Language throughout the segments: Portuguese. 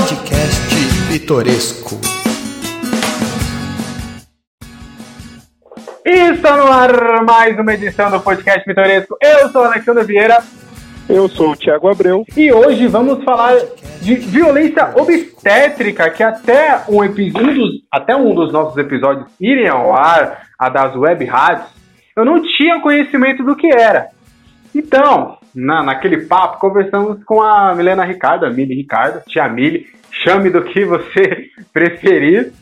Podcast Pitoresco. Está no ar mais uma edição do Podcast Pitoresco. Eu sou o Alexandre Vieira. Eu sou o Thiago Abreu. E hoje vamos falar de violência obstétrica, que até um, um dos, até um dos nossos episódios irem ao ar, a das web rádios, eu não tinha conhecimento do que era. Então, na, naquele papo, conversamos com a Milena Ricardo, a Mili Ricardo, tia Mili, chame do que você preferir.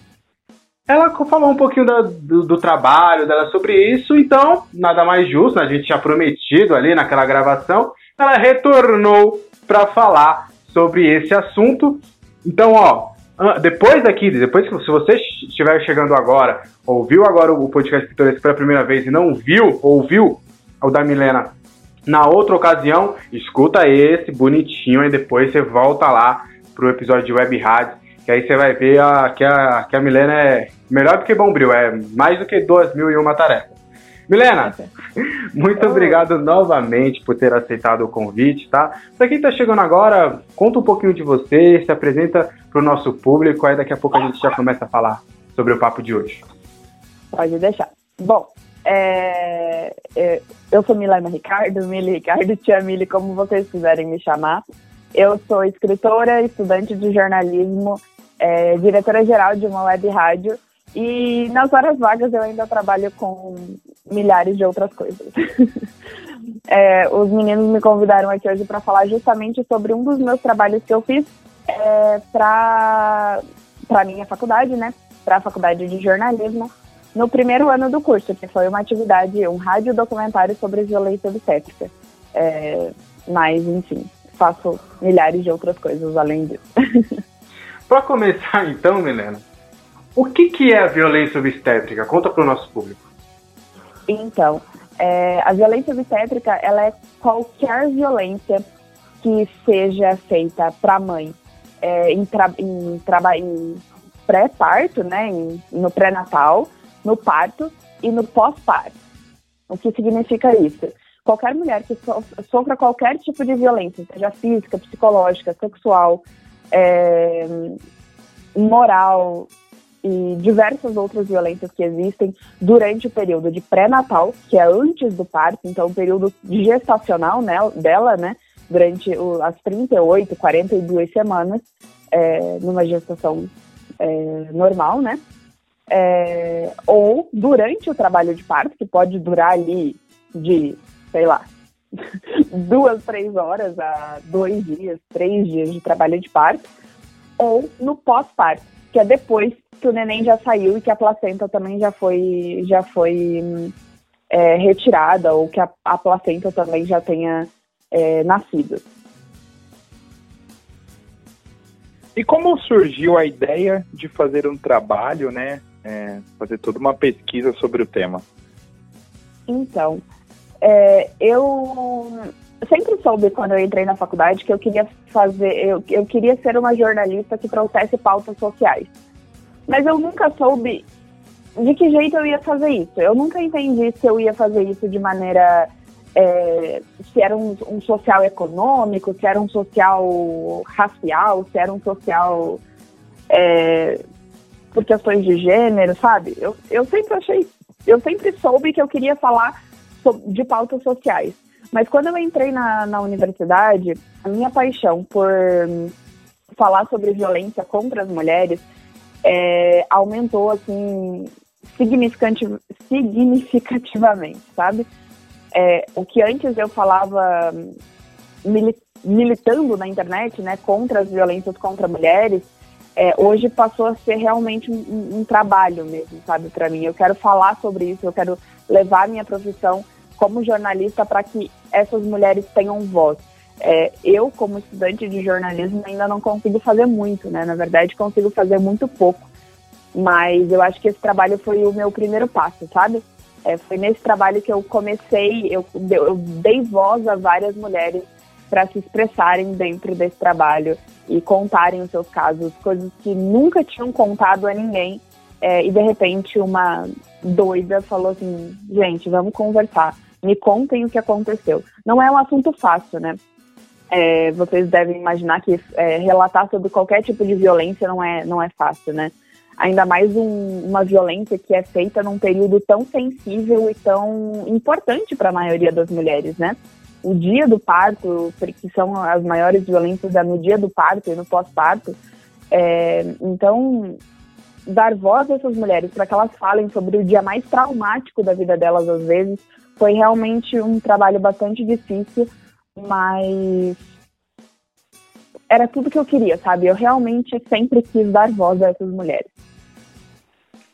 Ela falou um pouquinho da, do, do, trabalho dela sobre isso, então, nada mais justo, a gente tinha prometido ali naquela gravação, ela retornou para falar sobre esse assunto. Então, ó, depois daqui, depois que se você estiver chegando agora, ouviu agora o podcast Pitoresco pela primeira vez e não viu, ouviu o da Milena na outra ocasião, escuta esse bonitinho e depois você volta lá pro episódio de Web Rádio, que aí você vai ver a, que, a, que a Milena é melhor do que Bombril, é mais do que duas mil e uma tarefa. Milena, muito obrigado novamente por ter aceitado o convite, tá? Pra quem tá chegando agora, conta um pouquinho de você, se apresenta pro nosso público, aí daqui a pouco a gente já começa a falar sobre o papo de hoje. Pode deixar. Bom, é, é, eu sou Milena Ricardo, Mili Ricardo, tia Mili, como vocês quiserem me chamar. Eu sou escritora, estudante de jornalismo, é, diretora-geral de uma web rádio e nas horas vagas eu ainda trabalho com milhares de outras coisas. é, os meninos me convidaram aqui hoje para falar justamente sobre um dos meus trabalhos que eu fiz é, para a minha faculdade, né? Para a faculdade de jornalismo no primeiro ano do curso, que foi uma atividade, um rádio documentário sobre violência obstétrica. É, mas, enfim, faço milhares de outras coisas além disso. Para começar, então, Milena, o que, que é a violência obstétrica? Conta para o nosso público. Então, é, a violência obstétrica ela é qualquer violência que seja feita para a mãe é, em, tra em, em pré-parto, né, em, no pré-natal, no parto e no pós-parto. O que significa isso? Qualquer mulher que sofra qualquer tipo de violência, seja física, psicológica, sexual, é, moral e diversas outras violências que existem durante o período de pré-natal, que é antes do parto, então o período gestacional né, dela, né, durante o, as 38, 42 semanas, é, numa gestação é, normal, né? É, ou durante o trabalho de parto, que pode durar ali de, sei lá, duas, três horas a dois dias, três dias de trabalho de parto, ou no pós-parto, que é depois que o neném já saiu e que a placenta também já foi, já foi é, retirada, ou que a, a, placenta também já tenha é, nascido. E como surgiu a ideia de fazer um trabalho, né, é, fazer toda uma pesquisa sobre o tema? Então, é, eu sempre soube quando eu entrei na faculdade que eu queria fazer, eu, eu queria ser uma jornalista que trouxesse pautas sociais. Mas eu nunca soube de que jeito eu ia fazer isso. Eu nunca entendi se eu ia fazer isso de maneira. É, se era um, um, social econômico, se era um social racial, se era um social é, por questões de gênero, sabe? Eu, eu sempre achei, eu sempre soube que eu queria falar de pautas sociais. Mas quando eu entrei na, na universidade, a minha paixão por falar sobre violência contra as mulheres é, aumentou, assim, significativamente, sabe? É, o que antes eu falava militando na internet, né, contra as violências contra mulheres, é, hoje passou a ser realmente um, um trabalho mesmo, sabe, para mim. Eu quero falar sobre isso, eu quero levar minha profissão como jornalista para que essas mulheres tenham voz. É, eu, como estudante de jornalismo, ainda não consigo fazer muito, né? Na verdade, consigo fazer muito pouco. Mas eu acho que esse trabalho foi o meu primeiro passo, sabe? É, foi nesse trabalho que eu comecei, eu, eu dei voz a várias mulheres para se expressarem dentro desse trabalho e contarem os seus casos, coisas que nunca tinham contado a ninguém. É, e de repente uma doida falou assim: gente, vamos conversar, me contem o que aconteceu. Não é um assunto fácil, né? é, vocês devem imaginar que é, relatar sobre qualquer tipo de violência não é, não é fácil, né? Ainda mais um, uma violência que é feita num período tão sensível e tão importante para a maioria das mulheres, né? O dia do parto, que são as maiores violências é no dia do parto e no pós-parto. É, então, dar voz a essas mulheres para que elas falem sobre o dia mais traumático da vida delas, às vezes, foi realmente um trabalho bastante difícil, mas era tudo que eu queria, sabe? Eu realmente sempre quis dar voz a essas mulheres.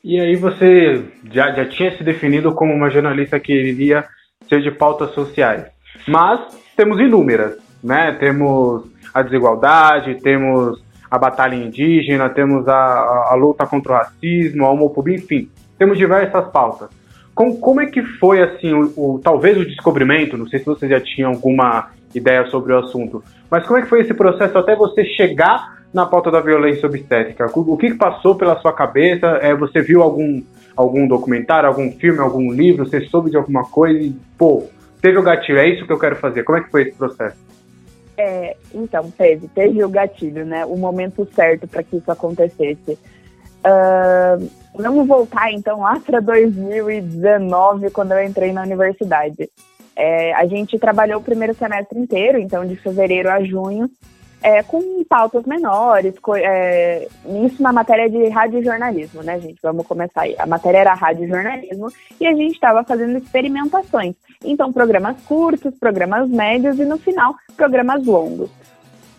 E aí você já, já tinha se definido como uma jornalista que iria ser de pautas sociais. Mas temos inúmeras, né? Temos a desigualdade, temos a batalha indígena, temos a, a, a luta contra o racismo, a homofobia, enfim, temos diversas pautas. Como, como é que foi, assim, o, o, talvez o descobrimento, não sei se você já tinha alguma ideia sobre o assunto, mas como é que foi esse processo até você chegar na pauta da violência obstétrica? O, o que passou pela sua cabeça? É, você viu algum, algum documentário, algum filme, algum livro? Você soube de alguma coisa e, pô, teve o gatilho, é isso que eu quero fazer. Como é que foi esse processo? É, então, teve, teve o gatilho, né? O momento certo para que isso acontecesse. Uh, vamos voltar então lá para 2019, quando eu entrei na universidade. É, a gente trabalhou o primeiro semestre inteiro, então de fevereiro a junho, é, com pautas menores, é, isso na matéria de radiojornalismo, né, gente? Vamos começar aí. A matéria era radiojornalismo e a gente estava fazendo experimentações. Então, programas curtos, programas médios e, no final, programas longos.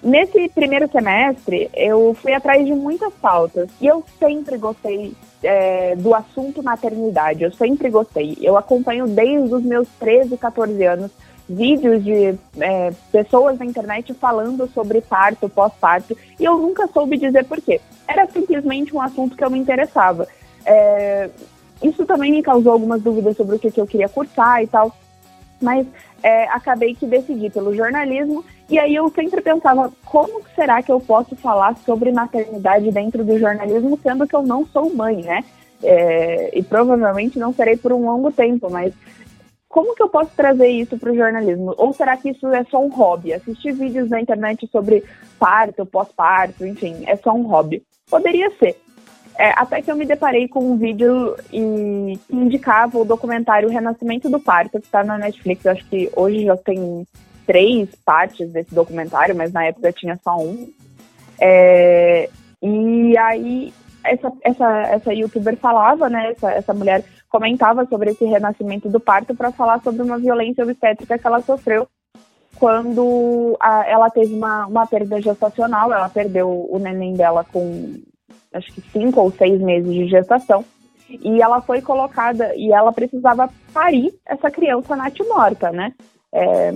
Nesse primeiro semestre, eu fui atrás de muitas pautas e eu sempre gostei é, do assunto maternidade, eu sempre gostei. Eu acompanho desde os meus 13, 14 anos vídeos de é, pessoas na internet falando sobre parto, pós-parto, e eu nunca soube dizer por quê. Era simplesmente um assunto que eu me interessava. É, isso também me causou algumas dúvidas sobre o que, que eu queria cursar e tal, mas é, acabei que decidi pelo jornalismo, e aí eu sempre pensava, como será que eu posso falar sobre maternidade dentro do jornalismo, sendo que eu não sou mãe, né? É, e provavelmente não serei por um longo tempo, mas como que eu posso trazer isso para o jornalismo? Ou será que isso é só um hobby? Assistir vídeos na internet sobre parto, pós-parto, enfim, é só um hobby. Poderia ser. É, até que eu me deparei com um vídeo e, que indicava o documentário Renascimento do Parto, que está na Netflix. Eu acho que hoje já tem três partes desse documentário, mas na época tinha só um. É, e aí essa, essa, essa youtuber falava, né? Essa, essa mulher comentava sobre esse renascimento do parto para falar sobre uma violência obstétrica que ela sofreu quando a, ela teve uma, uma perda gestacional. Ela perdeu o neném dela com acho que cinco ou seis meses de gestação. E ela foi colocada e ela precisava parir essa criança morta, né? É,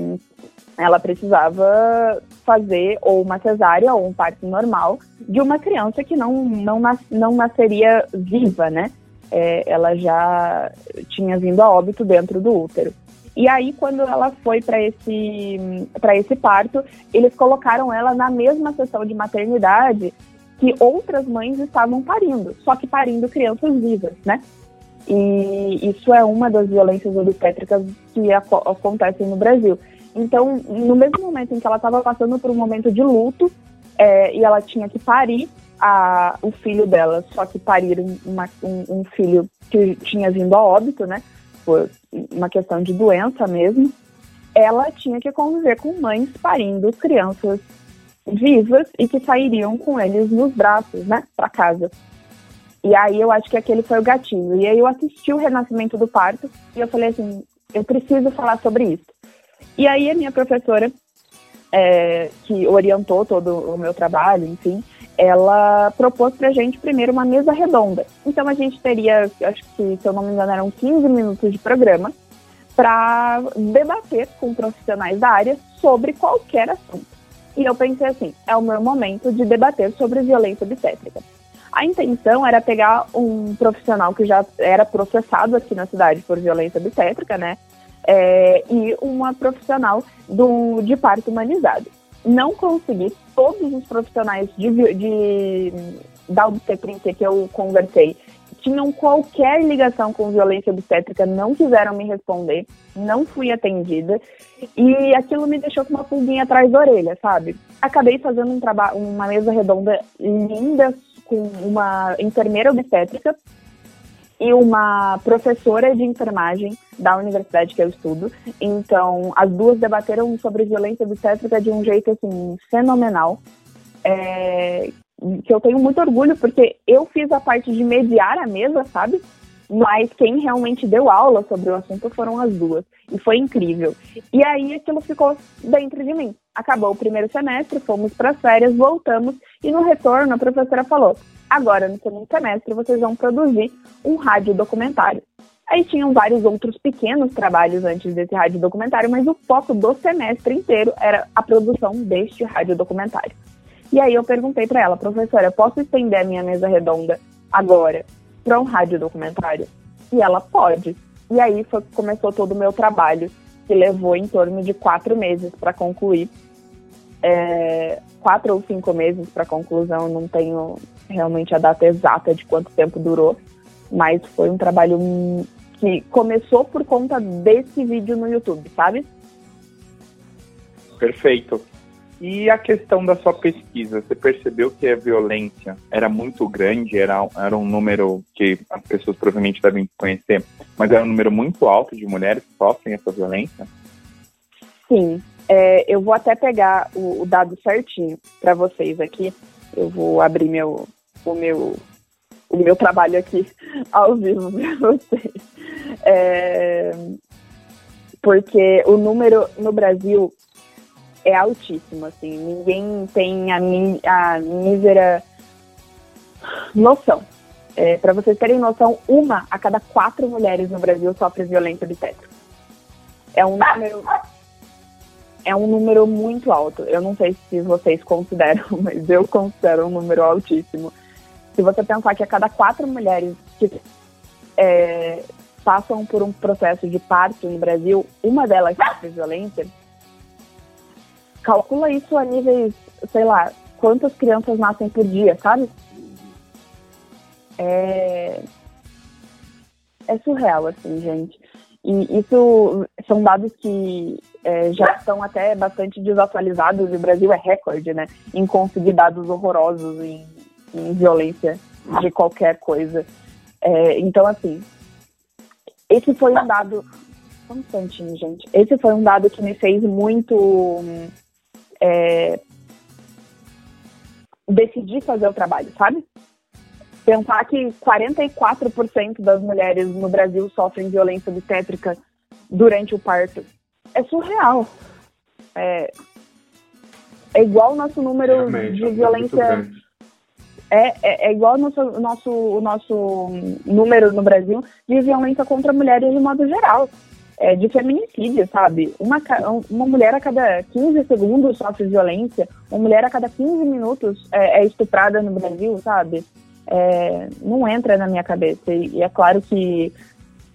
ela precisava fazer ou uma cesárea ou um parto normal de uma criança que não, não, nas, não nasceria viva, né? É, ela já tinha vindo a óbito dentro do útero. E aí, quando ela foi para esse, esse parto, eles colocaram ela na mesma sessão de maternidade que outras mães estavam parindo, só que parindo crianças vivas, né? E isso é uma das violências obstétricas que acontecem no Brasil. Então, no mesmo momento em que ela estava passando por um momento de luto é, e ela tinha que parir, a, o filho dela, só que pariram uma, um, um, filho que tinha vindo a óbito, né? Por uma questão de doença mesmo. Ela tinha que conviver com mães parindo crianças vivas e que sairiam com eles nos braços, né? Para casa. E aí eu acho que aquele foi o gatinho. E aí eu assisti o renascimento do parto e eu falei assim, eu preciso falar sobre isso. E aí a minha professora, é, que orientou todo o meu trabalho, enfim, ela propôs para a gente primeiro uma mesa redonda. Então a gente teria, acho que se eu não me engano, eram 15 minutos de programa para debater com profissionais da área sobre qualquer assunto. E eu pensei assim, é o meu momento de debater sobre violência obstétrica. A intenção era pegar um profissional que já era processado aqui na cidade por violência obstétrica, né? É, e uma profissional do, de parto humanizado não consegui, todos os profissionais de, de, da obstetrícia que eu conversei tinham qualquer ligação com violência obstétrica não quiseram me responder, não fui atendida e aquilo me deixou com uma pulguinha atrás da orelha, sabe? Acabei fazendo um trabalho, uma mesa redonda linda com uma enfermeira obstétrica e uma professora de enfermagem da universidade que eu estudo. Então, as duas debateram sobre violência obstétrica de um jeito assim fenomenal. É, que eu tenho muito orgulho porque eu fiz a parte de mediar a mesa, sabe? Mas quem realmente deu aula sobre o assunto foram as duas. E foi incrível. E aí aquilo ficou dentro de mim. Acabou o primeiro semestre, fomos para as férias, voltamos e no retorno a professora falou: agora no segundo semestre vocês vão produzir um rádio documentário. Aí tinham vários outros pequenos trabalhos antes desse rádio documentário, mas o foco do semestre inteiro era a produção deste rádio documentário. E aí eu perguntei para ela, professora, posso estender a minha mesa redonda agora para um rádio documentário? E ela pode. E aí foi, começou todo o meu trabalho, que levou em torno de quatro meses para concluir. É, quatro ou cinco meses para conclusão, não tenho realmente a data exata de quanto tempo durou, mas foi um trabalho que começou por conta desse vídeo no YouTube, sabe? Perfeito. E a questão da sua pesquisa, você percebeu que a violência era muito grande, era, era um número que as pessoas provavelmente devem conhecer, mas era um número muito alto de mulheres que sofrem essa violência? Sim, é, eu vou até pegar o, o dado certinho para vocês aqui. Eu vou abrir meu, o meu, o meu trabalho aqui ao vivo para vocês. É, porque o número no Brasil é altíssimo, assim, ninguém tem a, a mísera noção. É, Para vocês terem noção, uma a cada quatro mulheres no Brasil sofre violência obstétrica. É um número é um número muito alto. Eu não sei se vocês consideram, mas eu considero um número altíssimo. Se você pensar que a cada quatro mulheres que é, passam por um processo de parto no Brasil, uma delas sofre violência, calcula isso a níveis, sei lá, quantas crianças nascem por dia, sabe? É, é surreal, assim, gente. E isso são dados que é, já estão até bastante desatualizados e o Brasil é recorde, né? Em conseguir dados horrorosos em, em violência de qualquer coisa. É, então, assim, esse foi um dado. Só um instantinho, gente. Esse foi um dado que me fez muito é, decidir fazer o trabalho, sabe? Pensar que 44% das mulheres no Brasil sofrem violência obstétrica durante o parto é surreal. É, é igual o nosso número Realmente, de é violência. É, é, é, igual o nosso, nosso, o nosso número no Brasil de violência contra mulheres de modo geral é, de feminicídio, sabe? Uma, uma mulher a cada 15 segundos sofre violência, uma mulher a cada 15 minutos é, é estuprada no Brasil, sabe? É, não entra na minha cabeça. E, e, é claro que,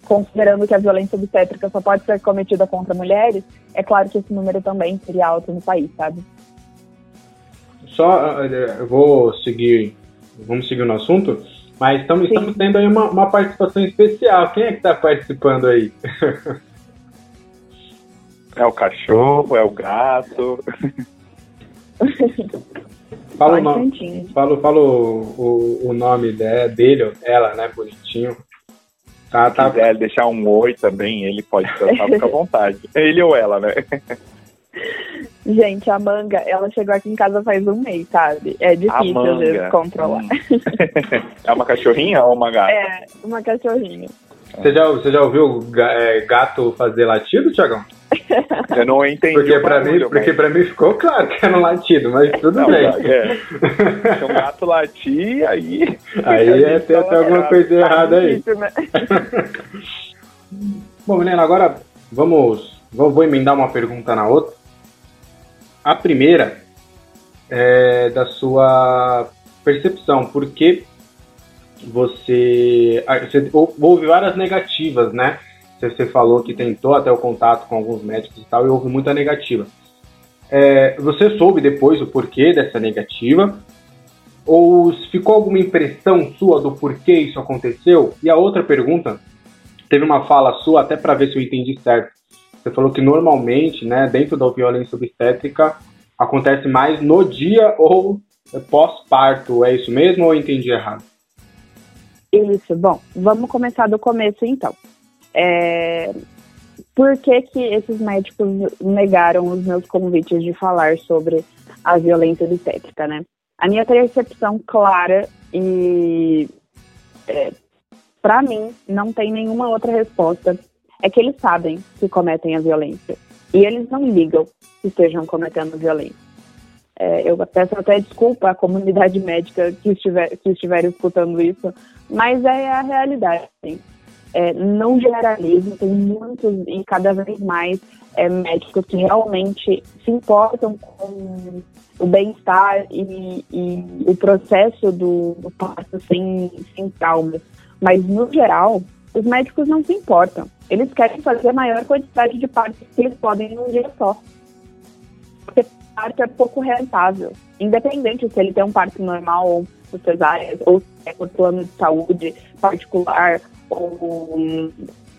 considerando que a violência obstétrica só pode ser cometida contra mulheres, é claro que esse número também seria alto no país, sabe? Só, eu vou seguir, vamos seguir no assunto, mas estamos, estamos tendo aí uma, uma participação especial. Quem é que está participando aí? É o cachorro, é o gato. fala, o nome, fala, fala o, o, o nome dele, ela, né? Bonitinho. Tá, Se tá... quiser deixar um oi também, ele pode tratar, fica à vontade. Ele ou ela, né? Gente, a manga, ela chegou aqui em casa faz um mês, sabe? É difícil às vezes controlar. Hum. é uma cachorrinha ou uma gata? É, uma cachorrinha. Você já, você já ouviu é, gato fazer latido, Tiagão? Eu não entendi. Porque para mim, mas... porque pra mim ficou claro que era um latido, mas tudo não, bem. É. Se um gato latir, aí. Aí é ter até alguma coisa errada aí. Né? Bom, menina, agora vamos. Vou, vou emendar uma pergunta na outra. A primeira é da sua percepção, porque você, ah, você houve várias negativas, né? Você falou que tentou até o contato com alguns médicos e tal, e houve muita negativa. É, você soube depois o porquê dessa negativa? Ou ficou alguma impressão sua do porquê isso aconteceu? E a outra pergunta, teve uma fala sua, até para ver se eu entendi certo. Você falou que normalmente, né, dentro da violência obstétrica, acontece mais no dia ou pós-parto. É isso mesmo ou eu entendi errado? Isso, bom, vamos começar do começo então. É... Por que, que esses médicos negaram os meus convites de falar sobre a violência obstétrica, né? A minha percepção clara e é, para mim não tem nenhuma outra resposta é que eles sabem que cometem a violência e eles não ligam que estejam cometendo violência. É, eu peço até desculpa à comunidade médica que estiver, que estiver escutando isso, mas é a realidade. Assim. É, não generalizo, tem muitos e cada vez mais é, médicos que realmente se importam com o bem-estar e, e, o processo do, do parto sem, sem traumas. Mas, no geral, os médicos não se importam. Eles querem fazer a maior quantidade de partos que eles podem num dia só. Porque parto é pouco rentável. Independente se ele tem um parto normal ou por cesárea, ou se é por plano de saúde particular ou,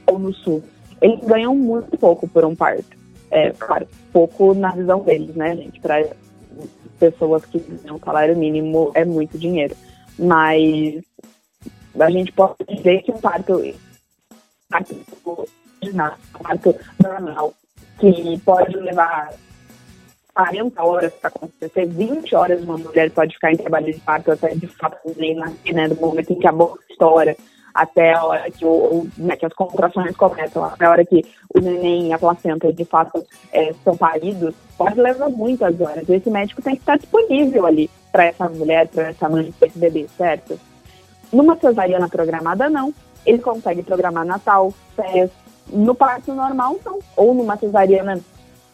ou no sul. Eles ganham muito pouco por um parto. É, claro, pouco na visão deles, né, gente? Para pessoas que ganham salário mínimo é muito dinheiro. Mas a gente pode dizer que um parto, parto, um parto normal, que pode levar 40 horas para acontecer, 20 horas uma mulher pode ficar em trabalho de parto até de fato nascer, né? Do momento em que a boca estoura até a hora que, o, né, que as contrações começam, até a hora que o neném e a placenta de fato é, são paridos, pode levar muitas horas. Esse médico tem que estar disponível ali para essa mulher, para essa mãe, para esse bebê, certo? Numa cesariana programada, não. Ele consegue programar Natal, férias. No parto normal, não. Ou numa cesariana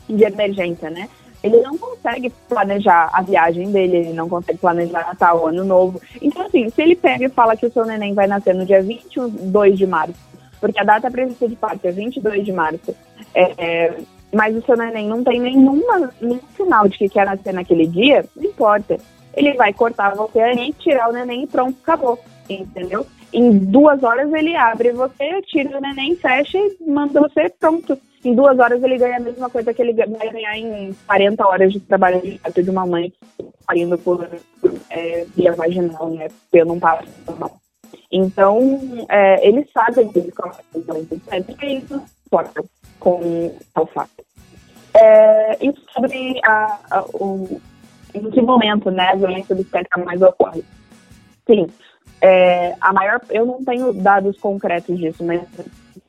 de emergência, né? Ele não consegue planejar a viagem dele, ele não consegue planejar Natal, Ano Novo. Então, assim, se ele pega e fala que o seu neném vai nascer no dia 22 de março, porque a data prevista de parto é 22 de março, é, é, mas o seu neném não tem nenhuma, nenhum sinal de que quer nascer naquele dia, não importa. Ele vai cortar você ali, tirar o neném e pronto, acabou. Entendeu? Em duas horas ele abre você, tira o neném, fecha e manda você pronto em duas horas ele ganha a mesma coisa que ele vai ganhar em 40 horas de trabalho de uma mãe parindo por é, via vaginal, né? Pelo um parto normal. Então, é, eles sabem que eles cometem violência e eles não importam com o fato. É, e sobre a, a, o, em que momento né, a violência obstétrica mais ocorre? Sim, é, a maior, eu não tenho dados concretos disso, mas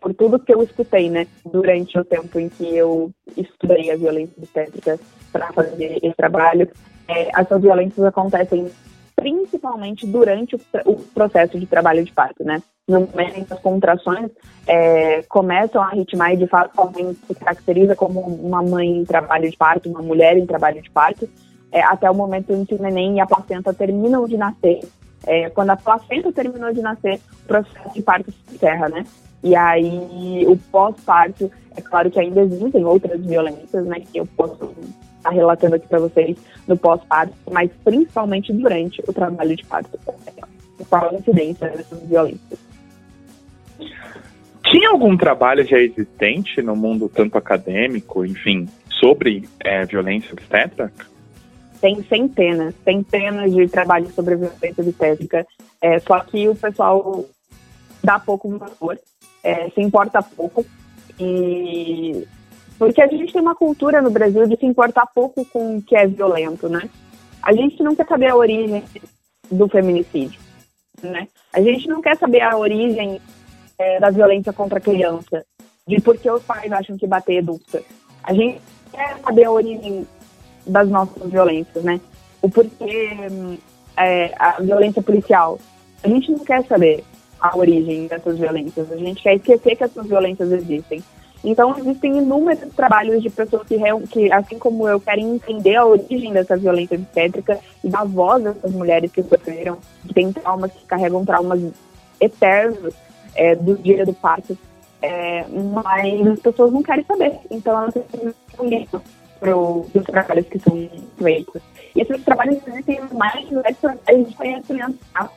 por tudo que eu escutei, né, durante o tempo em que eu estudei a violência obstétrica para fazer esse trabalho, é, essas violências acontecem principalmente durante o, o, processo de trabalho de parto, né? No momento em que as contrações é, começam a ritmar e de fato a mãe se caracteriza como uma mãe em trabalho de parto, uma mulher em trabalho de parto, é, até o momento em que o neném e a placenta terminam de nascer. É, quando a placenta terminou de nascer, o processo de parto se encerra, né? E aí, o pós-parto, é claro que ainda existem outras violências, né, que eu posso estar relatando aqui para vocês no pós-parto, mas principalmente durante o trabalho de parto. Qual a incidência dessas violências? Tinha algum trabalho já existente no mundo tanto acadêmico, enfim, sobre é, violência obstétrica? Tem centenas, centenas de trabalhos sobre violência obstétrica, é, só que o pessoal dá pouco valor é, se importa pouco. E porque a gente tem uma cultura no Brasil de se importar pouco com o que é violento, né? A gente não quer saber a origem do feminicídio, né? A gente não quer saber a origem é, da violência contra a criança, de por que os pais acham que bater educa. A gente quer saber a origem das nossas violências, né? O porquê é, a violência policial. A gente não quer saber a origem dessas violências. A gente quer esquecer que essas violências existem. Então, existem inúmeros trabalhos de pessoas que, que, assim como eu, querem entender a origem dessa violência obstétrica e dar voz a essas mulheres que sofreram, que têm traumas, que carregam traumas eternos é, do dia do parto. É, mas as pessoas não querem saber. Então, elas um livro para os trabalhos que são feitos. E esses trabalhos existem mais a gente conhece tá?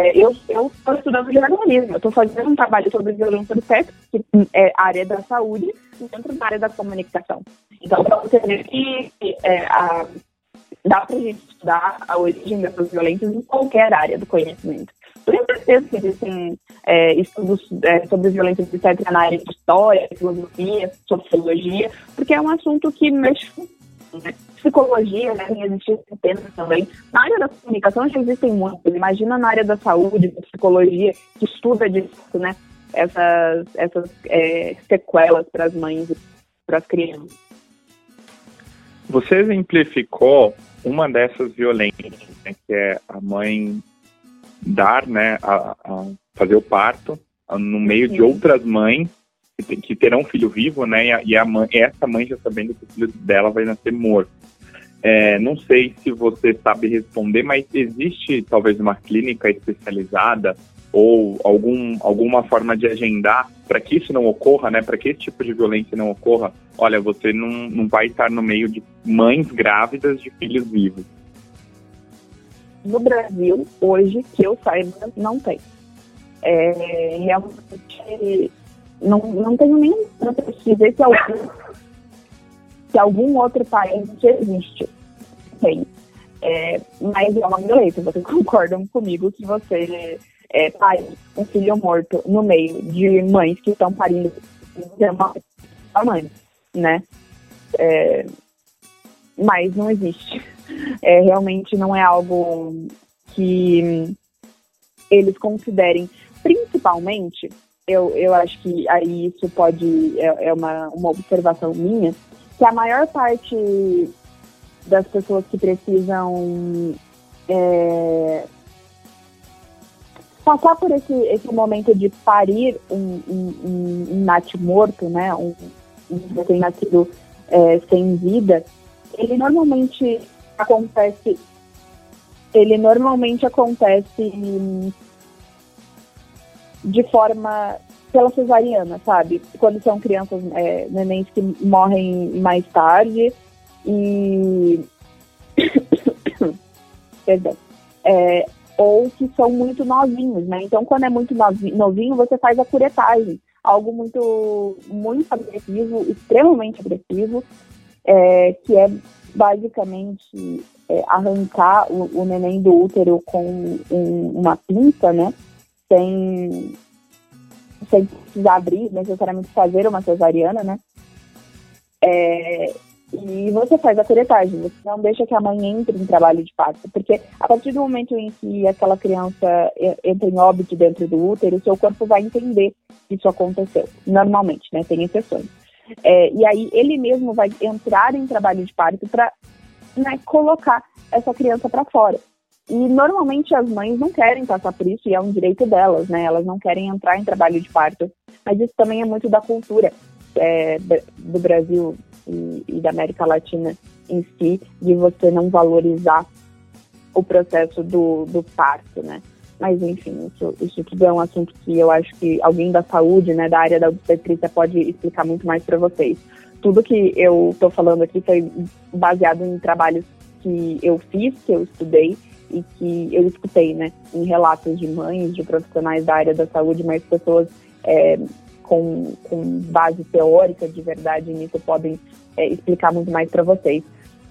É, eu estou estudando jornalismo, eu estou fazendo um trabalho sobre violência do sexo, que é área da saúde, dentro da área da comunicação. Então, para você ver que é, a, dá para a gente estudar a origem dessas violências em qualquer área do conhecimento. Tenho certeza que existem é, estudos é, sobre violência obstétrica na área de história, filosofia, sociologia, porque é um assunto que mexe com né? psicologia, né, existem centenas também. Na área da comunicação já existem muitos. Imagina na área da saúde, da psicologia, que estuda disso, né? Essas, essas é, sequelas para as mães e para as crianças. Você exemplificou uma dessas violências, né, que é a mãe dar, né, a, a fazer o parto no meio Sim. de outras mães que, terão um filho vivo, né, e, a, e a mãe, essa mãe já sabendo que o filho dela vai nascer morto. É, não sei se você sabe responder, mas existe talvez uma clínica especializada ou algum, alguma forma de agendar para que isso não ocorra, né? Para que esse tipo de violência não ocorra? Olha, você não, não vai estar no meio de mães grávidas de filhos vivos. No Brasil, hoje, que eu saiba, não tem. É, realmente, não, não tenho nenhuma pesquisa se algum, se algum outro país existe. Tem. É, mas é uma violência. Vocês concordam comigo que você é, pai, um filho morto no meio de mães que estão parindo uma mãe, né? É, mas não existe. É, realmente não é algo que eles considerem, principalmente, eu, eu acho que aí isso pode, é, é uma, uma observação minha, que a maior parte das pessoas que precisam é, passar por esse, esse momento de parir um, um, um, um morto, né, um, um recém-nascido é, sem vida, ele normalmente acontece, ele normalmente acontece de forma pela cesariana, sabe? Quando são crianças, é, nenéns que morrem mais tarde e perdão, é, ou que são muito novinhos, né? Então, quando é muito novinho, você faz a curetagem, algo muito, muito agressivo, extremamente agressivo, é, que é basicamente é, arrancar o, o, neném do útero com um, uma pinça, né? Sem, sem precisar abrir, necessariamente fazer uma cesariana, né? É, e você faz a curetagem, você não deixa que a mãe entre em trabalho de parto, porque a partir do momento em que aquela criança entra em óbito dentro do útero, o seu corpo vai entender que isso aconteceu, normalmente, né? Tem exceções. É, e aí ele mesmo vai entrar em trabalho de parto para né, colocar essa criança para fora. E normalmente as mães não querem passar por isso e é um direito delas, né? Elas não querem entrar em trabalho de parto. Mas isso também é muito da cultura é, do Brasil e, e da América Latina em si, de você não valorizar o processo do, do parto, né? Mas, enfim, isso, isso tudo é um assunto que eu acho que alguém da saúde, né, da área da obstetrícia, pode explicar muito mais para vocês. Tudo que eu estou falando aqui foi baseado em trabalhos que eu fiz, que eu estudei e que eu escutei, né, em relatos de mães, de profissionais da área da saúde, mas pessoas é, com, com base teórica de verdade nisso podem é, explicar muito mais para vocês.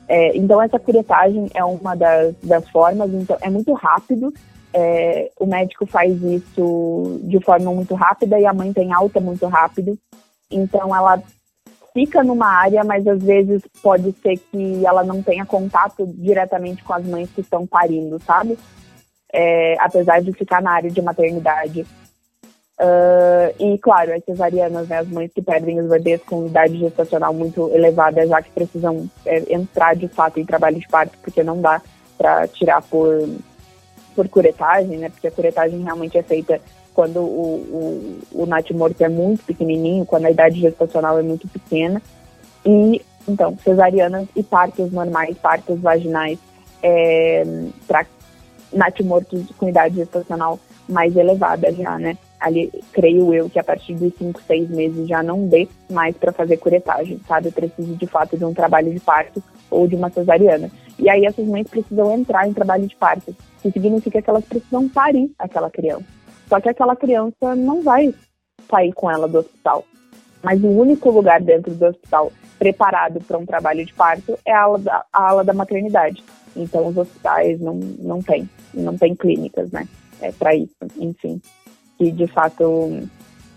É, então, essa curetagem é uma das, das formas, então é muito rápido. É, o médico faz isso de forma muito rápida e a mãe tem alta muito rápido. Então, ela fica numa área, mas às vezes pode ser que ela não tenha contato diretamente com as mães que estão parindo, sabe? É, apesar de ficar na área de maternidade. Uh, e, claro, as cesarianas, né, as mães que perdem os bebês com idade gestacional muito elevada, já que precisam é, entrar de fato em trabalho de parto, porque não dá para tirar por, por curetagem, né, porque a curetagem realmente é feita quando o, o, o natimorto é muito pequenininho, quando a idade gestacional é muito pequena. E, então, cesarianas e partos normais, partos vaginais, é, para natimortos com idade gestacional mais elevada já, né? ali, creio eu, que a partir dos 5, 6 meses já não dê mais para fazer curetagem, sabe? Precisa de fato de um trabalho de parto ou de uma cesariana. E aí essas mães precisam entrar em trabalho de parto, que significa que elas precisam parir aquela criança. Só que aquela criança não vai sair com ela do hospital. Mas o único lugar dentro do hospital preparado para um trabalho de parto é a ala da, a ala da maternidade. Então os hospitais não, não tem, não tem clínicas, né? É para isso, enfim que de fato,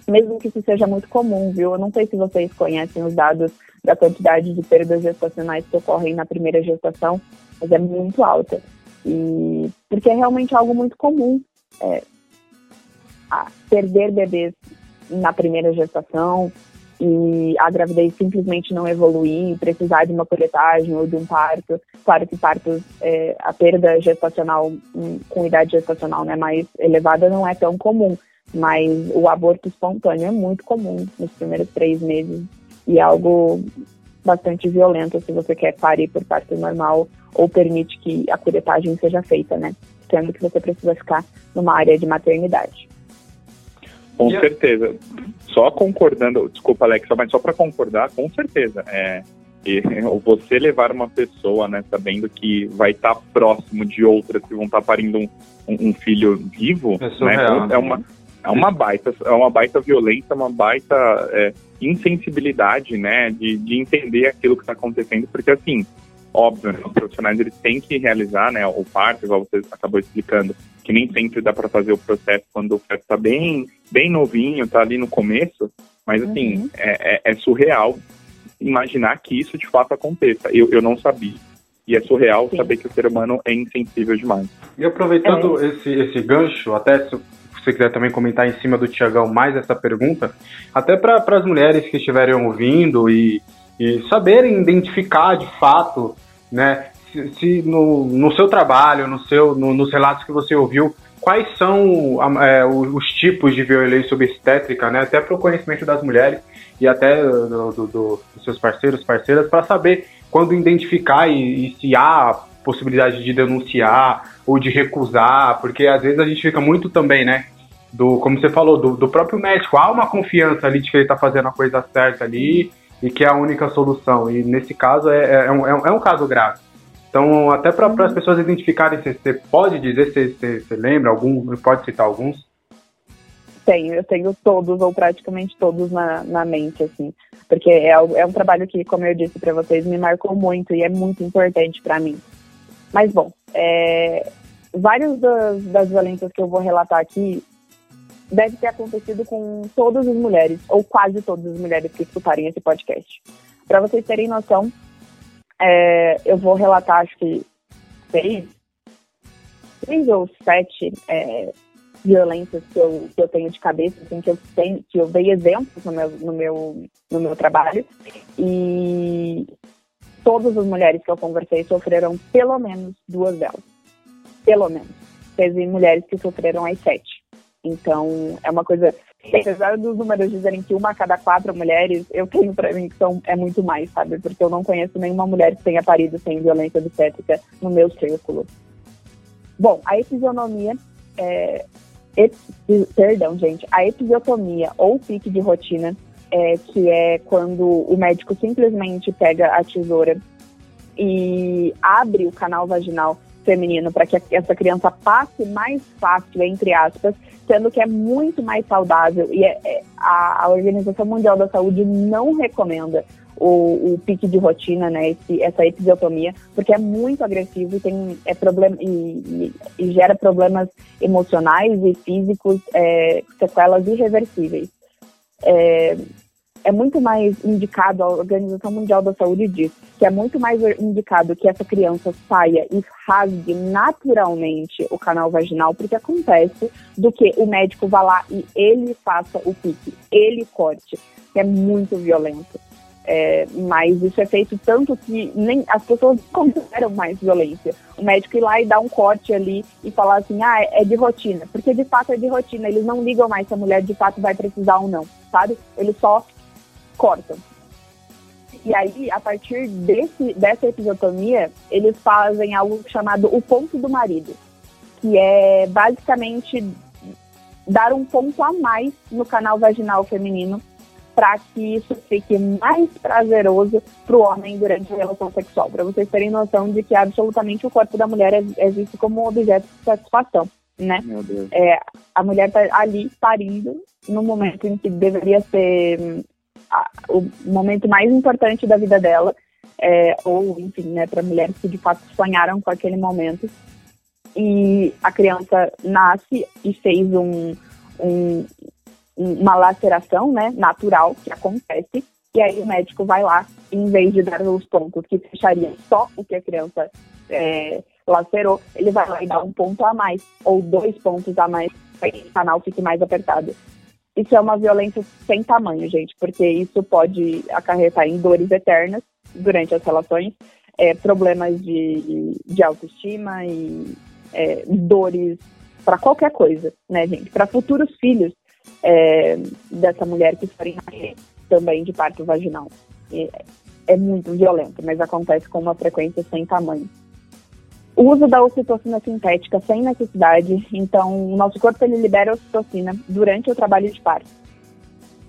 mesmo que isso seja muito comum, viu? Eu não sei se vocês conhecem os dados da quantidade de perdas gestacionais que ocorrem na primeira gestação, mas é muito alta. E porque é realmente algo muito comum é, perder bebês na primeira gestação e a gravidez simplesmente não evoluir, precisar de uma coletagem ou de um parto. Claro que partos, é, a perda gestacional hum, com idade gestacional né, mais elevada não é tão comum, mas o aborto espontâneo é muito comum nos primeiros três meses e é algo bastante violento se você quer parir por parto normal ou permite que a curetagem seja feita, né? Sendo que você precisa ficar numa área de maternidade. Com certeza. Só concordando, desculpa, Alexa, mas só para concordar, com certeza. É, e você levar uma pessoa, né, sabendo que vai estar tá próximo de outras que vão estar tá parindo um, um, filho vivo, é, né, é uma é uma baita, é uma baita violência, uma baita é, insensibilidade, né, de, de entender aquilo que está acontecendo, porque assim, óbvio, né, os profissionais eles têm que realizar, né, o parto, igual você acabou explicando, que nem sempre dá para fazer o processo quando o feto está bem, bem novinho, está ali no começo, mas assim, uhum. é, é, é, surreal imaginar que isso de fato aconteça. Eu, eu não sabia. E é surreal Sim. saber que o ser humano é insensível demais. E aproveitando é. esse, esse gancho, até se você quiser também comentar em cima do Tiagão mais essa pergunta, até para as mulheres que estiverem ouvindo e, e saberem identificar de fato, né, se, se no, no seu trabalho, no seu, no, nos relatos que você ouviu, quais são é, os tipos de violência obstétrica, né, até para o conhecimento das mulheres e até do, do, do, dos seus parceiros, parceiras, para saber quando identificar e, e se há possibilidade de denunciar ou de recusar, porque às vezes a gente fica muito também, né? Do, como você falou, do, do próprio médico. Há uma confiança ali de que ele está fazendo a coisa certa ali e que é a única solução. E nesse caso é, é, um, é um, é caso grave. Então, até para as pessoas identificarem, você, pode dizer, você, você, você lembra algum, pode citar alguns? Tenho, eu tenho todos, ou praticamente todos na, na mente, assim. Porque é, é um trabalho que, como eu disse para vocês, me marcou muito e é muito importante para mim. Mas, bom, é, várias das, das violências que eu vou relatar aqui deve ter acontecido com todas as mulheres, ou quase todas as mulheres que escutarem esse podcast. Para vocês terem noção, é, eu vou relatar, acho que seis, seis ou sete é, violências que eu, que eu tenho de cabeça, assim, que eu tenho, que eu dei exemplos no meu, no meu, no meu trabalho. E todas as mulheres que eu conversei sofreram pelo menos duas delas. Pelo menos. Teve mulheres que sofreram as sete. Então, é uma coisa. Apesar dos números dizerem que uma a cada quatro mulheres, eu tenho para mim que são, é muito mais, sabe? Porque eu não conheço nenhuma mulher que tenha parido sem violência obstétrica no meu círculo. Bom, a episionomia é, perdão, gente, a episiotomia ou pique de rotina, é, que é quando o médico simplesmente pega a tesoura e abre o canal vaginal feminino para que essa criança passe mais fácil, entre aspas, sendo que é muito mais saudável e é, é, a, a, Organização Mundial da Saúde não recomenda o, o pique de rotina, né, esse, essa episiotomia, porque é muito agressivo e tem é problema e, e, e gera problemas emocionais e físicos, é, sequelas irreversíveis. É, é muito mais indicado, a Organização Mundial da Saúde diz, que é muito mais indicado que essa criança saia e rasgue naturalmente o canal vaginal, porque acontece, do que o médico vá lá e ele faça o pique, ele corte, que é muito violento. É, mas isso é feito tanto que nem as pessoas consideram mais violência. O médico ir lá e dar um corte ali e falar assim, ah, é de rotina, porque de fato é de rotina, eles não ligam mais se a mulher de fato vai precisar ou não, sabe? Eles só cortam. E aí, a partir desse, dessa episiotomia, eles fazem algo chamado o ponto do marido, que é basicamente dar um ponto a mais no canal vaginal feminino para que isso fique mais prazeroso para o homem durante a relação sexual. Para vocês terem noção de que absolutamente o corpo da mulher é, é visto como objeto de satisfação, né? Meu Deus. É, a mulher está ali parindo no momento em que deveria ser hum, o momento mais importante da vida dela, é, ou enfim, né, para mulheres que de fato sonharam com aquele momento. E a criança nasce e fez um, um, uma laceração né, natural que acontece, e aí o médico vai lá, em vez de dar os pontos que fecharia só o que a criança é, lacerou, ele vai lá e dá um ponto a mais, ou dois pontos a mais, para que o canal fique mais apertado. Isso é uma violência sem tamanho, gente, porque isso pode acarretar em dores eternas durante as relações, é, problemas de, de autoestima e é, dores para qualquer coisa, né, gente? Para futuros filhos é, dessa mulher que forem também de parto vaginal. E é muito violento, mas acontece com uma frequência sem tamanho. O uso da ocitocina sintética sem necessidade, então o nosso corpo ele libera ocitocina durante o trabalho de parto.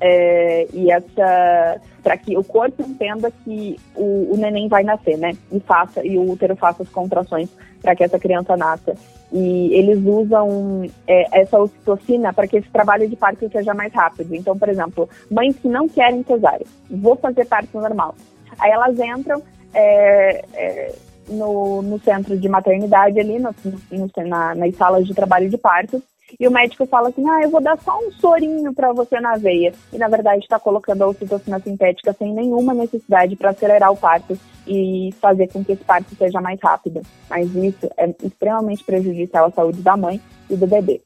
É, e essa para que o corpo entenda que o, o, neném vai nascer, né? E faça e o útero faça as contrações para que essa criança nasça. E eles usam é, essa ocitocina para que esse trabalho de parto seja mais rápido. Então, por exemplo, mães que não querem cesárea, vou fazer parto normal. Aí elas entram é, é no, no centro de maternidade ali, no, no, na, nas salas de trabalho de parto, e o médico fala assim: ah, eu vou dar só um sorinho para você na veia. E na verdade está colocando a ocitocina sintética sem nenhuma necessidade para acelerar o parto e fazer com que esse parto seja mais rápido. Mas isso é extremamente prejudicial à saúde da mãe e do bebê.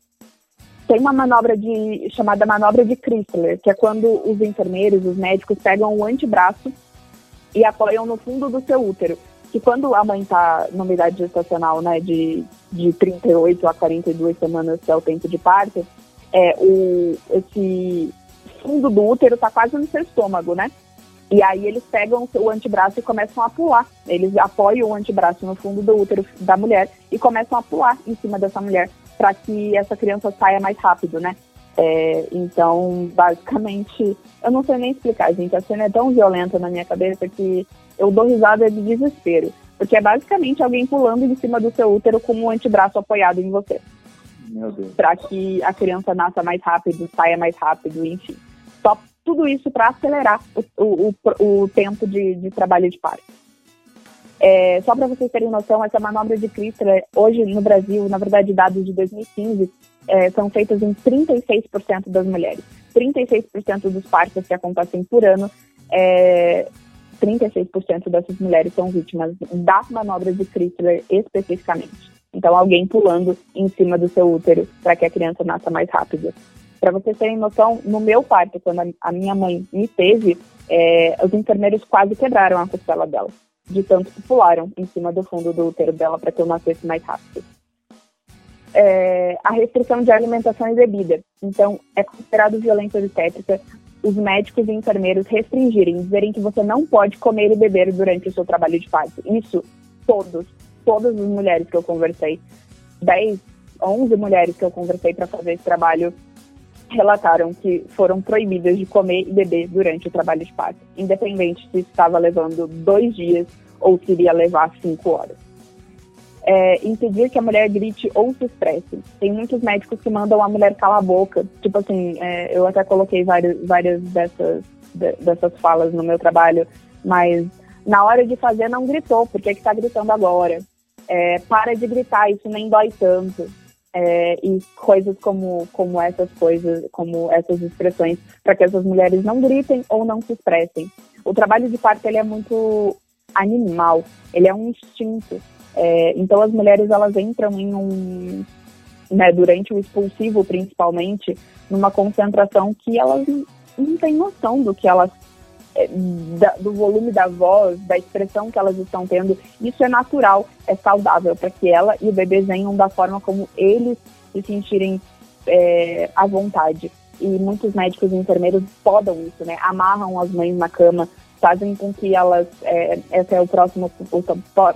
Tem uma manobra de, chamada manobra de Chrysler, que é quando os enfermeiros, os médicos pegam o antebraço e apoiam no fundo do seu útero que quando a mãe está numa idade gestacional, né, de, de 38 a 42 semanas, que é o tempo de parto, é, o, esse fundo do útero está quase no seu estômago, né? E aí eles pegam o antebraço e começam a pular. Eles apoiam o antebraço no fundo do útero da mulher e começam a pular em cima dessa mulher para que essa criança saia mais rápido, né? É, então, basicamente, eu não sei nem explicar, gente. A cena é tão violenta na minha cabeça que eu dou risada de desespero. Porque é basicamente alguém pulando em cima do seu útero com um antebraço apoiado em você. Meu Deus. Pra que a criança nasça mais rápido, saia mais rápido, enfim. Só tudo isso para acelerar o, o, o, tempo de, de trabalho de parto. É, só para vocês terem noção, essa manobra de Chrysler, hoje no Brasil, na verdade, dados de 2015, é, são feitas em 36% das mulheres. 36% dos partos que acontecem por ano, é, 36% dessas mulheres são vítimas da manobra de Chrysler especificamente. Então, alguém pulando em cima do seu útero para que a criança nasça mais rápido. Para vocês terem noção, no meu parto, quando a minha mãe me teve, é, os enfermeiros quase quebraram a costela dela de tanto que pularam em cima do fundo do útero dela para que eu nascesse mais rápido. É, a restrição de alimentação e bebida. Então, é considerado violência obstétrica os médicos e enfermeiros restringirem, dizerem que você não pode comer e beber durante o seu trabalho de parto. Isso, todos, todas as mulheres que eu conversei, 10, 11 mulheres que eu conversei para fazer esse trabalho, relataram que foram proibidas de comer e beber durante o trabalho de parto, independente se estava levando dois dias ou se iria levar cinco horas. É, impedir que a mulher grite ou se expresse. Tem muitos médicos que mandam a mulher calar a boca. Tipo assim, é, eu até coloquei várias, várias dessas, de, dessas falas no meu trabalho, mas na hora de fazer não gritou, por que está gritando agora? É, para de gritar, isso nem dói tanto é, e coisas como, como essas coisas, como essas expressões, para que essas mulheres não gritem ou não se expressem. O trabalho de parto ele é muito animal, ele é um instinto. É, então as mulheres elas entram em um, né, durante o expulsivo principalmente, numa concentração que elas não têm noção do que elas é, da, do volume da voz, da expressão que elas estão tendo, isso é natural, é saudável para que ela e o bebê venham da forma como eles se sentirem é, à vontade. E muitos médicos e enfermeiros podam isso, né? Amarram as mães na cama, fazem com que elas, é, esse é o próximo, o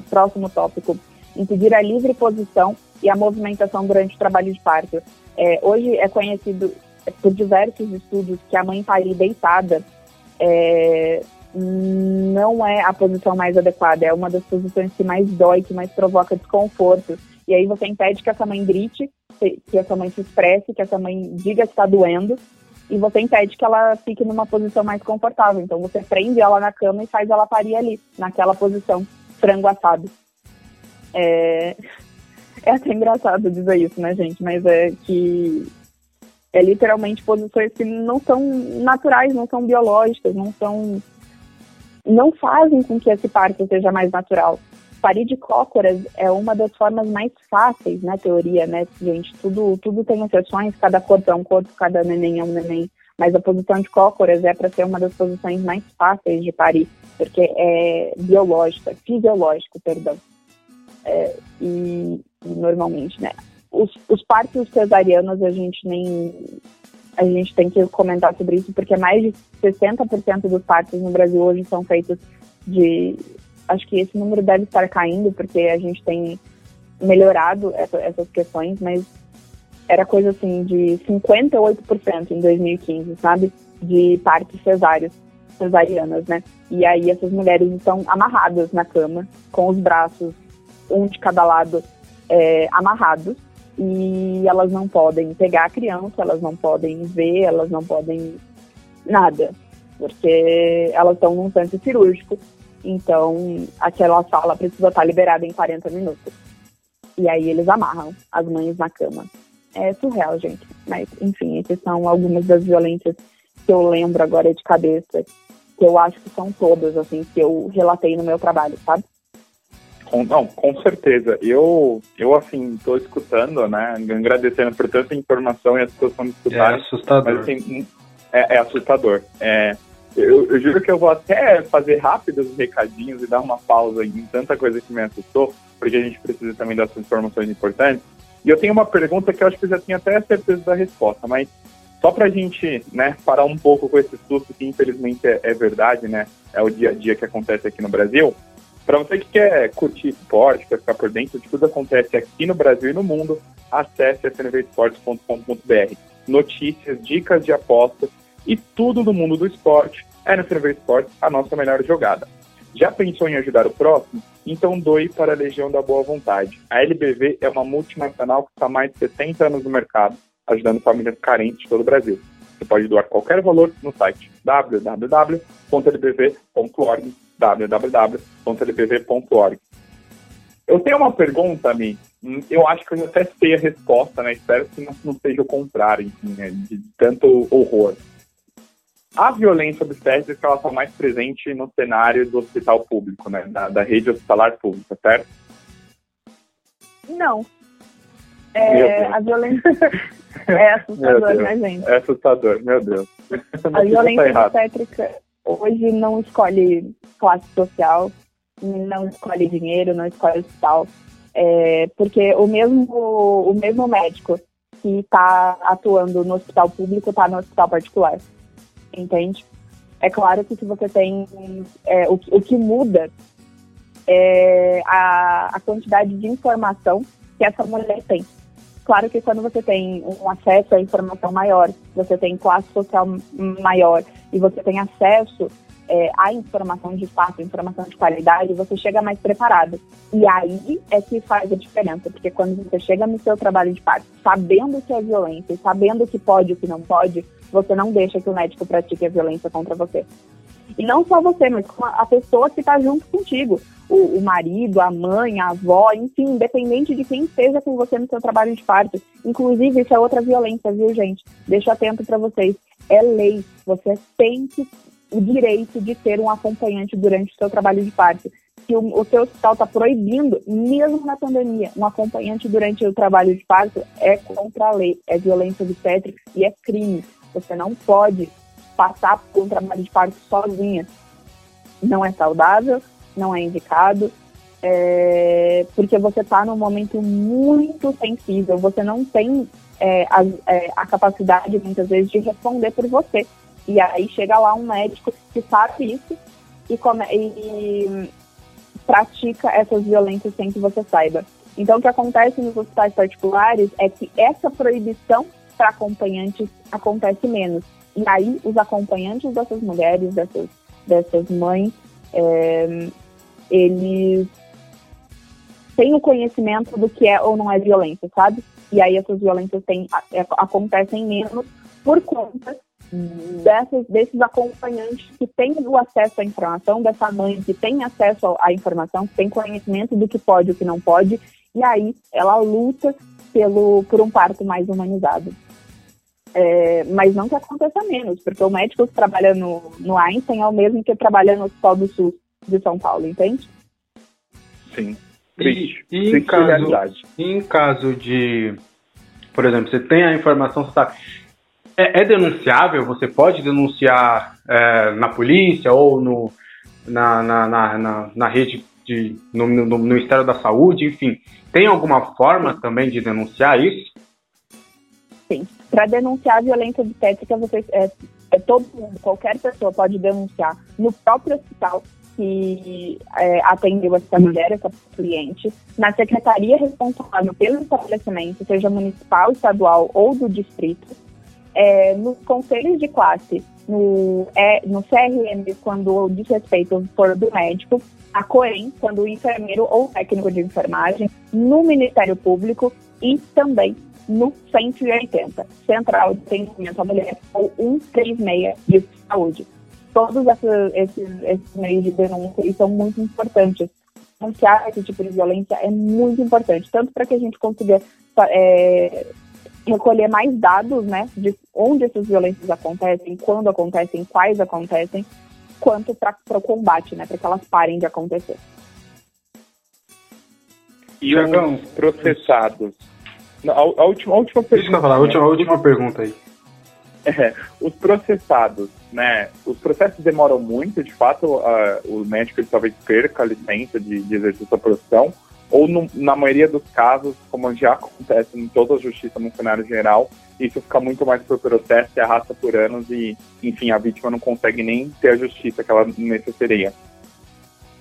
próximo tópico, impedir a livre posição e a movimentação durante o trabalho de parto. É, hoje é conhecido por diversos estudos que a mãe parir deitada é, não é a posição mais adequada, é uma das posições que mais dói, que mais provoca desconforto. E aí você impede que essa mãe grite, que essa mãe se expresse, que essa mãe diga que está doendo, e você impede que ela fique numa posição mais confortável. Então você prende ela na cama e faz ela parir ali, naquela posição, frango assado. É, é até engraçado dizer isso, né, gente? Mas é que é literalmente posições que não são naturais, não são biológicas, não são. não fazem com que esse parto seja mais natural. Parir de cócoras é uma das formas mais fáceis, na teoria, né, gente? Tudo, tudo tem exceções, cada corpo é um corpo, cada neném é um neném. Mas a posição de cócoras é para ser uma das posições mais fáceis de parir, porque é biológica, fisiológico, perdão. É, e, normalmente, né? Os, os partos cesarianos a gente nem a gente tem que comentar sobre isso porque mais de 60% dos partos no Brasil hoje são feitos de acho que esse número deve estar caindo porque a gente tem melhorado essa, essas questões, mas era coisa assim de 58% em 2015, sabe? De partos cesáreos, cesarianas, né? E aí essas mulheres estão amarradas na cama, com os braços, um de cada lado, é, amarrados, e elas não podem pegar a criança, elas não podem ver, elas não podem nada, porque elas estão num centro cirúrgico então, aquela sala precisa estar liberada em 40 minutos. E aí eles amarram as mães na cama. É surreal, gente. Mas, enfim, essas são algumas das violências que eu lembro agora de cabeça, que eu acho que são todas, assim, que eu relatei no meu trabalho, sabe? Com, não, com certeza. Eu, eu assim, estou escutando, né? Agradecendo por tanta informação e a situação de escutar. É assustador. Mas, assim, é, é assustador. É, eu, eu, juro que eu vou até fazer rápido os recadinhos e dar uma pausa em tanta coisa que me assustou, porque a gente precisa também dessas informações importantes. E eu tenho uma pergunta que eu acho que eu já tenho até certeza da resposta, mas só para a gente né, parar um pouco com esse susto, que infelizmente é, é, verdade, né? É o dia a dia que acontece aqui no Brasil. Para você que quer curtir esporte, quer ficar por dentro de tudo que acontece aqui no Brasil e no mundo, acesse fnvesportes.com.br. Notícias, dicas de apostas e tudo do mundo do esporte é no Cerveja Esportes a nossa melhor jogada. Já pensou em ajudar o próximo? Então doe para a Legião da Boa Vontade. A LBV é uma multinacional que está há mais de 70 anos no mercado, ajudando famílias carentes de todo o Brasil. Você pode doar qualquer valor no site www.lbv.org www.lbv.org Eu tenho uma pergunta, Mi. Eu acho que eu até sei a resposta, né? Espero que não, não seja o contrário, enfim, né? de tanto horror a violência obstétrica ela está mais presente no cenário do hospital público, né? Da, da rede hospitalar pública, certo? Não. É, a violência é assustador, né, gente? É assustador, meu Deus. A violência tá obstétrica hoje não escolhe classe social, não escolhe dinheiro, não escolhe hospital. É, porque o mesmo, o mesmo médico que está atuando no hospital público está no hospital particular entende? É claro que se você tem. É, o, o que muda é a, a quantidade de informação que essa mulher tem. Claro que quando você tem um acesso à informação maior, você tem classe social maior e você tem acesso é, à informação de fato, informação de qualidade, você chega mais preparado. E aí é que faz a diferença, porque quando você chega no seu trabalho de parto, sabendo o que é violência, sabendo o que pode e o que não pode, você não deixa que o médico pratique a violência contra você. E não só você, mas a pessoa que está junto contigo. O, o, marido, a mãe, a avó, enfim, independente de quem esteja com você no seu trabalho de parto. Inclusive, isso é outra violência, viu, gente? Deixa atento para vocês. É lei. Você tem que, o direito de ter um acompanhante durante o seu trabalho de parto. Se o, o seu hospital está proibindo, mesmo na pandemia, um acompanhante durante o trabalho de parto é contra a lei. É violência obstétrica e é crime. Você não pode passar por um trabalho de parto sozinha. Não é saudável, não é indicado, é, porque você está num momento muito sensível, você não tem é, a, é, a, capacidade, muitas vezes, de responder por você. E aí chega lá um médico que sabe isso e, come, e pratica essas violências sem que você saiba. Então, o que acontece nos hospitais particulares é que essa proibição para acompanhantes acontece menos. E aí, os acompanhantes dessas mulheres, dessas, dessas mães, é, eles têm o conhecimento do que é ou não é violência, sabe? E aí, essas violências têm, é, acontecem menos por conta dessas, desses acompanhantes que têm o acesso à informação, dessa mãe que tem acesso à informação, que tem conhecimento do que pode e o que não pode, e aí ela luta pelo, por um parto mais humanizado. É, mas não que aconteça menos, porque o médico que trabalha no, no Einstein é o mesmo que trabalha no Hospital do Sul de São Paulo, entende? Sim. Triste. E, e em, caso, em caso de, por exemplo, você tem a informação, você sabe, é, é denunciável? Você pode denunciar é, na polícia ou no, na, na, na, na, na rede de, no, no, no, Ministério da Saúde, enfim. Tem alguma forma também de denunciar isso? Sim. Para denunciar a violência obstétrica, você, é, é, todo mundo, qualquer pessoa pode denunciar no próprio hospital que é, atendeu essa mulher, essa cliente, na secretaria responsável pelo estabelecimento, seja municipal, estadual ou do distrito, é, nos conselhos de classe, no, é, no CRM, quando o desrespeito for do médico, a COEM, quando o enfermeiro ou técnico de enfermagem, no Ministério Público e também no 180, Central de Atendimento à Mulher, ou 136 de Saúde. Todos esses, esses, esses meios de denúncia são muito importantes. Denunciar esse tipo de violência é muito importante, tanto para que a gente consiga é, recolher mais dados, né, de onde essas violências acontecem, quando acontecem, quais acontecem, quanto para o combate, né, para que elas parem de acontecer. E os processados? A, a, última, a última pergunta. falar, a última, a última pergunta aí. É, os processados, né? Os processos demoram muito, de fato, uh, o médico ele talvez perca a licença de, de exercer sua profissão, ou no, na maioria dos casos, como já acontece em toda a justiça no cenário geral, isso fica muito mais por processo e arrasta por anos e, enfim, a vítima não consegue nem ter a justiça que ela necessitaria.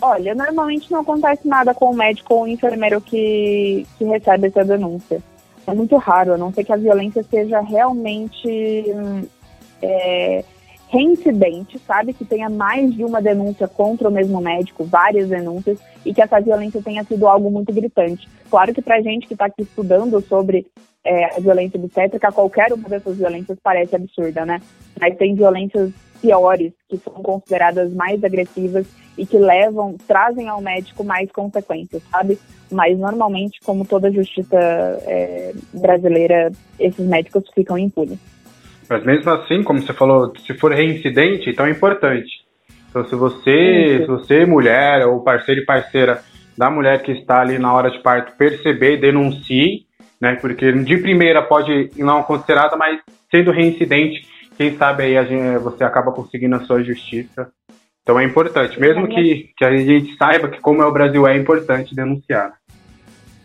Olha, normalmente não acontece nada com o médico ou o enfermeiro que, que recebe essa denúncia. É muito raro, a não ser que a violência seja realmente é, reincidente, sabe? Que tenha mais de uma denúncia contra o mesmo médico, várias denúncias, e que essa violência tenha sido algo muito gritante. Claro que para gente que está aqui estudando sobre é, a violência obstétrica, qualquer uma dessas violências parece absurda, né? Mas tem violências piores, que são consideradas mais agressivas e que levam, trazem ao médico mais consequências, sabe? Mas normalmente, como toda justiça é, brasileira, esses médicos ficam impunes. Mas mesmo assim, como você falou, se for reincidente, então é importante. Então se você, se você mulher ou parceiro e parceira da mulher que está ali na hora de parto perceber, denuncie, né? Porque de primeira pode não acontecer nada, mas sendo reincidente, quem sabe aí gente, você acaba conseguindo a sua justiça. Então é importante, mesmo que, que a gente saiba que como é o Brasil é importante denunciar.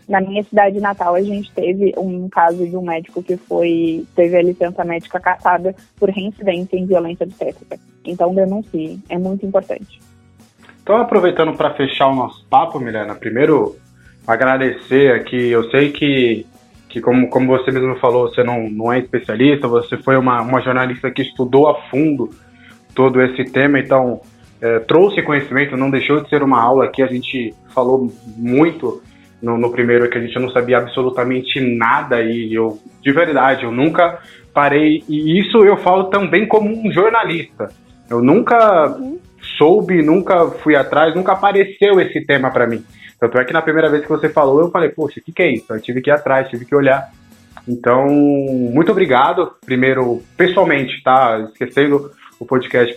Na minha cidade natal, a gente teve um caso de um médico que foi teve a licença médica caçada por reincidência em violência obstétrica. Então, denuncie, é muito importante. Então, aproveitando para fechar o nosso papo, Milena, primeiro agradecer aqui. Eu sei que, que como, como você mesmo falou, você não, não é especialista, você foi uma, uma jornalista que estudou a fundo todo esse tema, então é, trouxe conhecimento, não deixou de ser uma aula aqui. A gente falou muito no, no, primeiro que a gente não sabia absolutamente nada e eu, de verdade, eu nunca parei, e isso eu falo também como um jornalista. Eu nunca uhum. soube, nunca fui atrás, nunca apareceu esse tema para mim. Tanto é que na primeira vez que você falou, eu falei, poxa, o que, que é isso? Eu tive que ir atrás, tive que olhar. Então, muito obrigado. Primeiro, pessoalmente, tá? Esquecendo o podcast.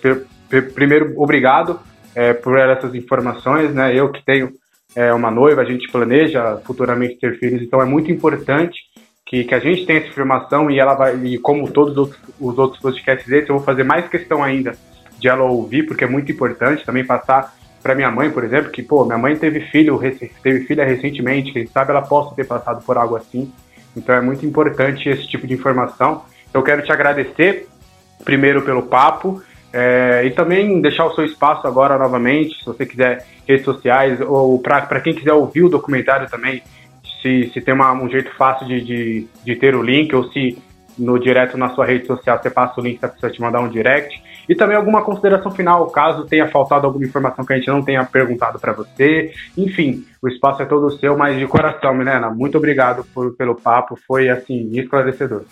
Primeiro, obrigado é, por essas informações, né? Eu que tenho é, uma noiva, a gente planeja futuramente ter filhos, então é muito importante que, que a gente tenha essa informação e ela vai, e como todos os outros, os outros podcasts desses, eu vou fazer mais questão ainda de ela ouvir, porque é muito importante também passar para minha mãe, por exemplo, que, pô, minha mãe teve filho, teve filha recentemente, quem sabe ela possa ter passado por algo assim. Então é muito importante esse tipo de informação. Eu quero te agradecer, primeiro, pelo papo, é, e também deixar o seu espaço agora novamente, se você quiser redes sociais, ou para quem quiser ouvir o documentário também, se, se tem uma, um jeito fácil de, de, de ter o link ou se no direto na sua rede social você passa o link para a pessoa te mandar um direct. E também alguma consideração final, caso tenha faltado alguma informação que a gente não tenha perguntado para você. Enfim, o espaço é todo seu, mas de coração, Milena, muito obrigado por, pelo papo, foi assim, esclarecedor.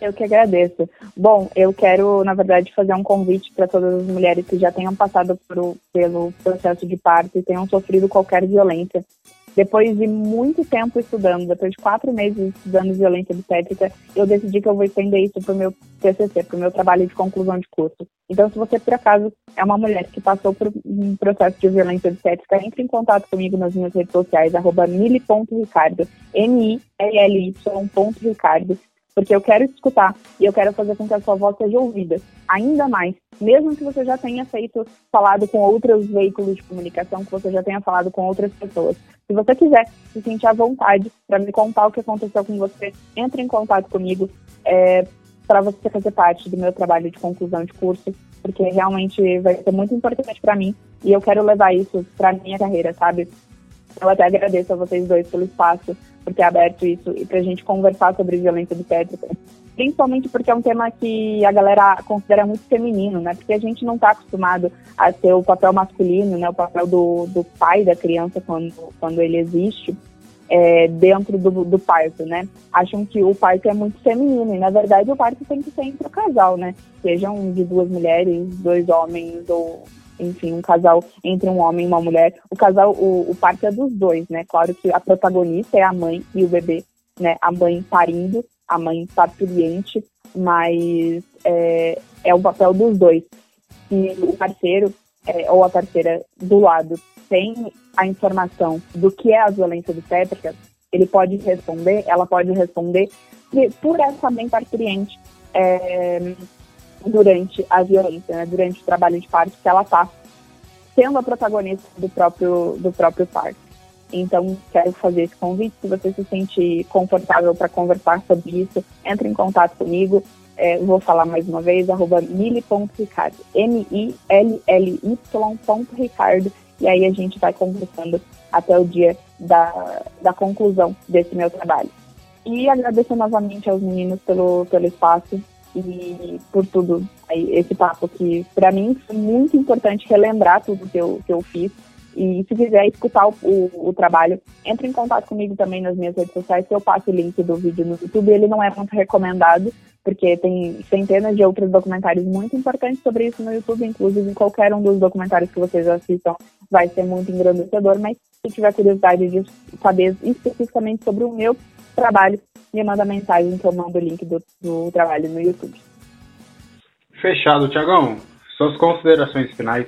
Eu que agradeço. Bom, eu quero, na verdade, fazer um convite para todas as mulheres que já tenham passado por, pelo processo de parto e tenham sofrido qualquer violência. Depois de muito tempo estudando, depois de quatro meses estudando violência obstétrica, eu decidi que eu vou estender isso para o meu TCC, para o meu trabalho de conclusão de curso. Então, se você, por acaso, é uma mulher que passou por um processo de violência obstétrica, entre em contato comigo nas minhas redes sociais, arroba mili.ricardo, M-I-L-L-Y.ricardo porque eu quero escutar e eu quero fazer com que a sua voz seja ouvida, ainda mais, mesmo que você já tenha feito, falado com outros veículos de comunicação, que você já tenha falado com outras pessoas. Se você quiser se sentir à vontade para me contar o que aconteceu com você, entre em contato comigo é, para você fazer parte do meu trabalho de conclusão de curso, porque realmente vai ser muito importante para mim e eu quero levar isso para minha carreira, sabe? Eu até agradeço a vocês dois pelo espaço, por ter aberto isso e para a gente conversar sobre violência obstétrica. Principalmente porque é um tema que a galera considera muito feminino, né? Porque a gente não está acostumado a ter o papel masculino, né? O papel do, do pai da criança quando, quando ele existe. É, dentro do, do parto, né? Acham que o parto é muito feminino e na verdade o parto tem que ser entre o casal, né? Sejam de duas mulheres, dois homens ou enfim, um casal entre um homem e uma mulher. O casal, o, o parto é dos dois, né? Claro que a protagonista é a mãe e o bebê, né? A mãe parindo, a mãe parturiente, mas é, é o papel dos dois. Se o parceiro é, ou a parceira do lado tem a informação do que é a violência obstétrica, ele pode responder, ela pode responder por essa mãe parturiente. É, durante a violência, né, durante o trabalho de parto, que ela está sendo a protagonista do próprio, do próprio parto. Então, quero fazer esse convite. Se você se sente confortável para conversar sobre isso, entre em contato comigo. É, vou falar mais uma vez, arroba mili.ricardo, M-I-L-L-Y.ricardo. E aí a gente vai conversando até o dia da, da conclusão desse meu trabalho. E agradeço novamente aos meninos pelo, pelo espaço e por tudo aí, esse papo que para mim foi muito importante relembrar tudo que eu, que eu fiz. E se quiser escutar o, o, o, trabalho, entre em contato comigo também nas minhas redes sociais, que eu passo o link do vídeo no YouTube. Ele não é muito recomendado, porque tem centenas de outros documentários muito importantes sobre isso no YouTube, inclusive qualquer um dos documentários que vocês assistam vai ser muito engrandecedor, mas se tiver curiosidade de saber especificamente sobre o meu trabalho, me manda mensagem que eu mando o link do, do trabalho no YouTube. Fechado, Tiagão. Suas considerações finais.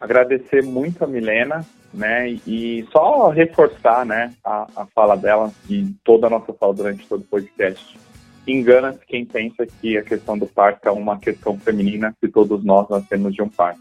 Agradecer muito a Milena, né? E só reforçar, né, a, a fala dela e toda a nossa fala durante todo o podcast. Engana-se quem pensa que a questão do parto é uma questão feminina, que todos nós nascemos de um parto.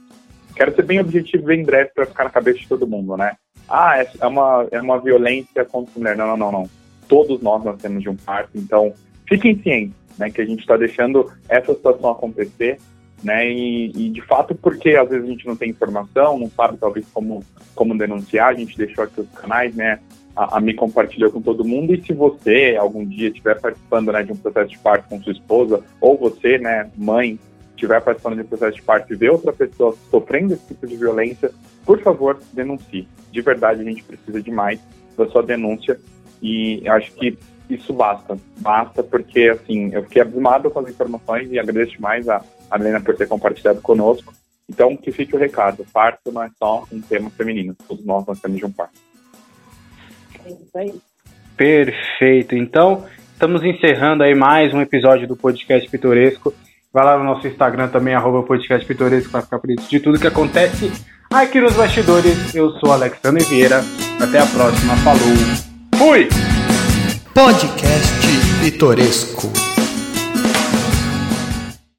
Quero ser bem objetivo, bem breve, para ficar na cabeça de todo mundo, né? Ah, é, é uma, é uma violência contra a mulher. Não, não, não, não todos nós nascemos de um parto, então fiquem cientes, né, que a gente está deixando essa situação acontecer, né, e, e, de fato porque às vezes a gente não tem informação, não sabe talvez como, como denunciar, a gente deixou aqui os canais, né, a, a me compartilhar com todo mundo, e se você algum dia estiver participando, né, de um processo de parto com sua esposa, ou você, né, mãe, estiver participando de um processo de parto e ver outra pessoa sofrendo esse tipo de violência, por favor, denuncie. De verdade, a gente precisa de mais da sua denúncia e acho que isso basta. Basta porque, assim, eu fiquei abismado com as informações e agradeço mais a, a Helena por ter compartilhado conosco. Então, que fique o recado: parto não é só um tema feminino, todos nós nós temos de um parto. É isso aí. Perfeito. Então, estamos encerrando aí mais um episódio do Podcast Pitoresco. Vai lá no nosso Instagram também, arroba Podcast Pitoresco, para ficar por isso de tudo que acontece aqui nos bastidores. Eu sou Alexandre Vieira. Até a próxima. Falou! Fui! Podcast Pitoresco.